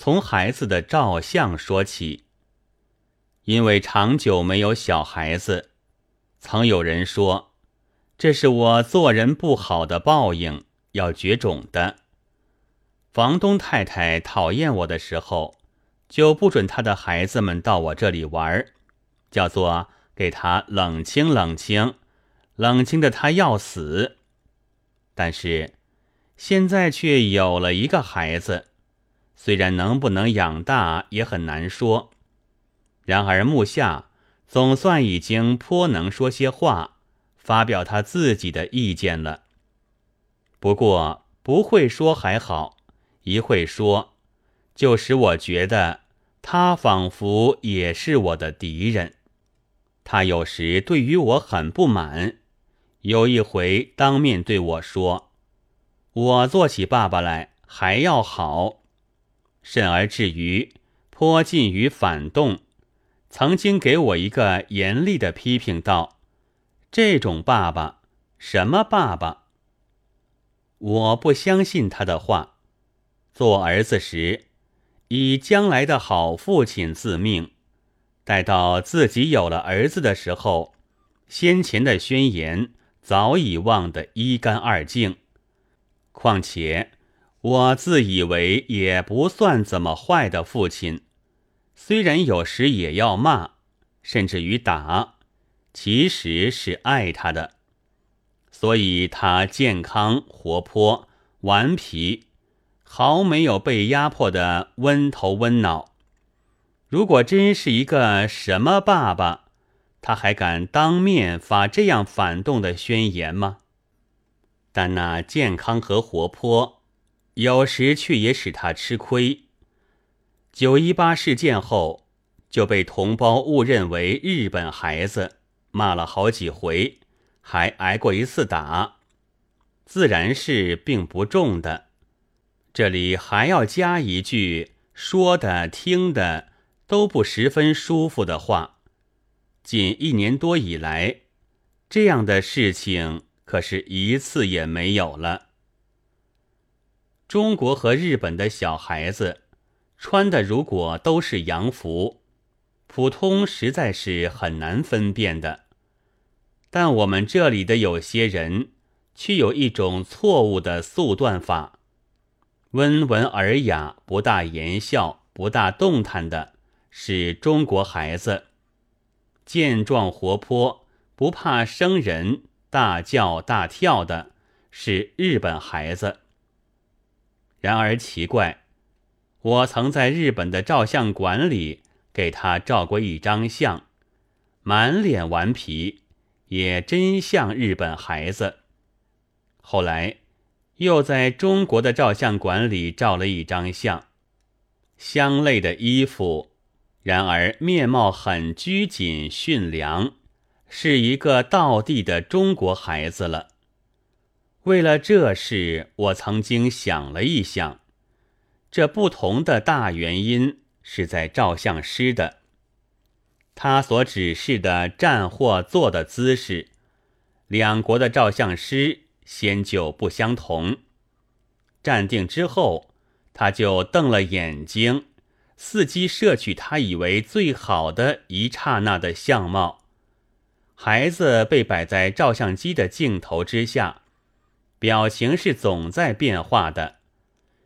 从孩子的照相说起。因为长久没有小孩子，曾有人说，这是我做人不好的报应，要绝种的。房东太太讨厌我的时候，就不准他的孩子们到我这里玩，叫做给他冷清冷清，冷清的他要死。但是现在却有了一个孩子，虽然能不能养大也很难说。然而木下总算已经颇能说些话，发表他自己的意见了。不过不会说还好，一会说，就使我觉得他仿佛也是我的敌人。他有时对于我很不满，有一回当面对我说：“我做起爸爸来还要好。”甚而至于颇近于反动。曾经给我一个严厉的批评道：“这种爸爸，什么爸爸？我不相信他的话。做儿子时，以将来的好父亲自命；待到自己有了儿子的时候，先前的宣言早已忘得一干二净。况且，我自以为也不算怎么坏的父亲。”虽然有时也要骂，甚至于打，其实是爱他的，所以他健康活泼、顽皮，毫没有被压迫的温头温脑。如果真是一个什么爸爸，他还敢当面发这样反动的宣言吗？但那健康和活泼，有时却也使他吃亏。九一八事件后，就被同胞误认为日本孩子，骂了好几回，还挨过一次打，自然是并不重的。这里还要加一句说的、听的都不十分舒服的话：近一年多以来，这样的事情可是一次也没有了。中国和日本的小孩子。穿的如果都是洋服，普通实在是很难分辨的。但我们这里的有些人却有一种错误的速断法：温文尔雅、不大言笑、不大动弹的是中国孩子；健壮活泼、不怕生人、大叫大跳的是日本孩子。然而奇怪。我曾在日本的照相馆里给他照过一张相，满脸顽皮，也真像日本孩子。后来又在中国的照相馆里照了一张相，相类的衣服，然而面貌很拘谨驯良，是一个道地的中国孩子了。为了这事，我曾经想了一想。这不同的大原因是在照相师的，他所指示的站或坐的姿势，两国的照相师先就不相同。站定之后，他就瞪了眼睛，伺机摄取他以为最好的一刹那的相貌。孩子被摆在照相机的镜头之下，表情是总在变化的。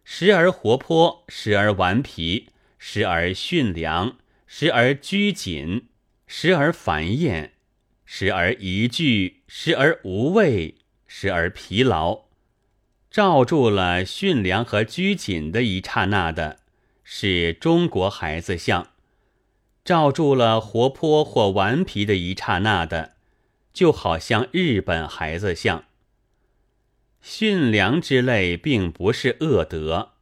时而活泼，时而顽皮，时而驯良，时而拘谨，时而烦厌，时而疑惧，时而无畏，时而疲劳。罩住了驯良和拘谨的一刹那的，是中国孩子像；罩住了活泼或顽皮的一刹那的，就好像日本孩子像。驯良之类并不是恶德，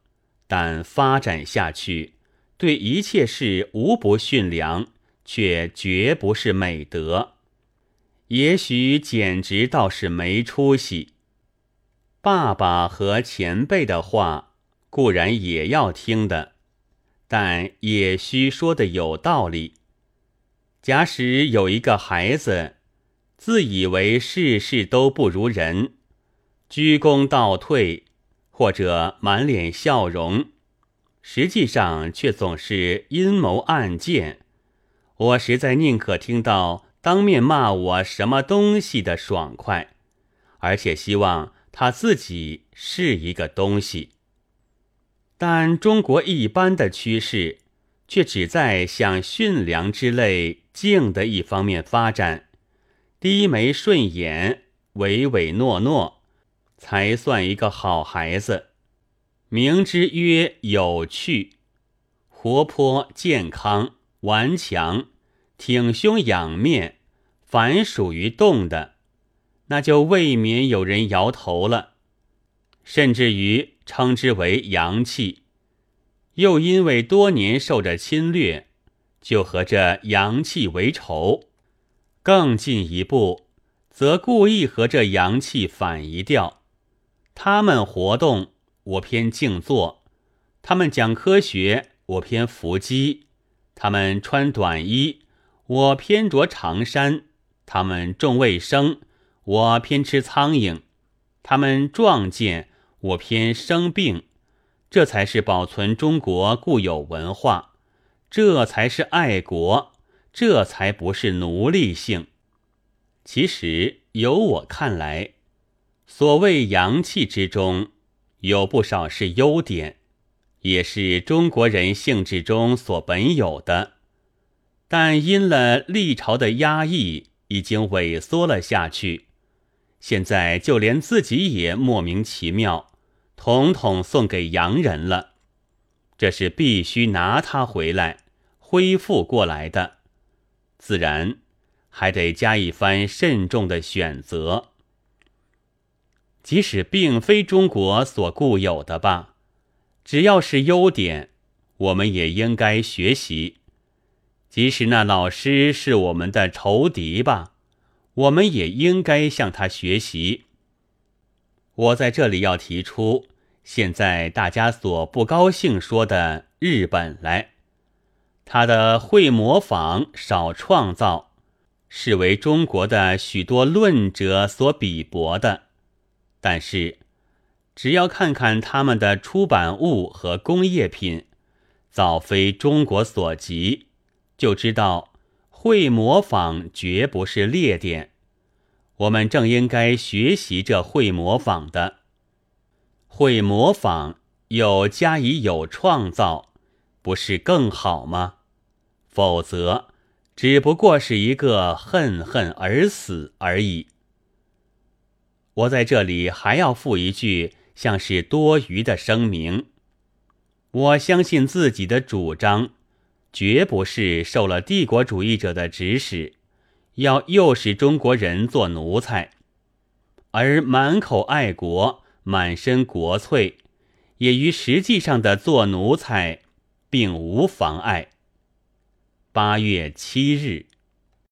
但发展下去，对一切事无不驯良，却绝不是美德。也许简直倒是没出息。爸爸和前辈的话固然也要听的，但也需说的有道理。假使有一个孩子，自以为事事都不如人。鞠躬倒退，或者满脸笑容，实际上却总是阴谋暗箭。我实在宁可听到当面骂我什么东西的爽快，而且希望他自己是一个东西。但中国一般的趋势，却只在向驯良之类静的一方面发展，低眉顺眼、唯唯诺诺，才算一个好孩子。名之曰有趣、活泼、健康、顽强、挺胸仰面，凡属于动的，那就未免有人摇头了，甚至于称之为阳气。又因为多年受着侵略，就和这阳气为仇；更进一步，则故意和这阳气反一调。他们活动。我偏静坐，他们讲科学；我偏伏击，他们穿短衣；我偏着长衫，他们重卫生；我偏吃苍蝇，他们壮健；我偏生病。这才是保存中国固有文化，这才是爱国，这才不是奴隶性。其实，由我看来，所谓阳气之中。有不少是优点，也是中国人性质中所本有的，但因了历朝的压抑，已经萎缩了下去。现在就连自己也莫名其妙，统统送给洋人了。这是必须拿他回来，恢复过来的，自然还得加一番慎重的选择。即使并非中国所固有的吧，只要是优点，我们也应该学习。即使那老师是我们的仇敌吧，我们也应该向他学习。我在这里要提出，现在大家所不高兴说的日本来，他的会模仿少创造，是为中国的许多论者所鄙薄的。但是，只要看看他们的出版物和工业品，早非中国所及，就知道会模仿绝不是劣点。我们正应该学习这会模仿的，会模仿又加以有创造，不是更好吗？否则，只不过是一个恨恨而死而已。我在这里还要附一句像是多余的声明：我相信自己的主张，绝不是受了帝国主义者的指使，要诱使中国人做奴才，而满口爱国、满身国粹，也与实际上的做奴才并无妨碍。八月七日。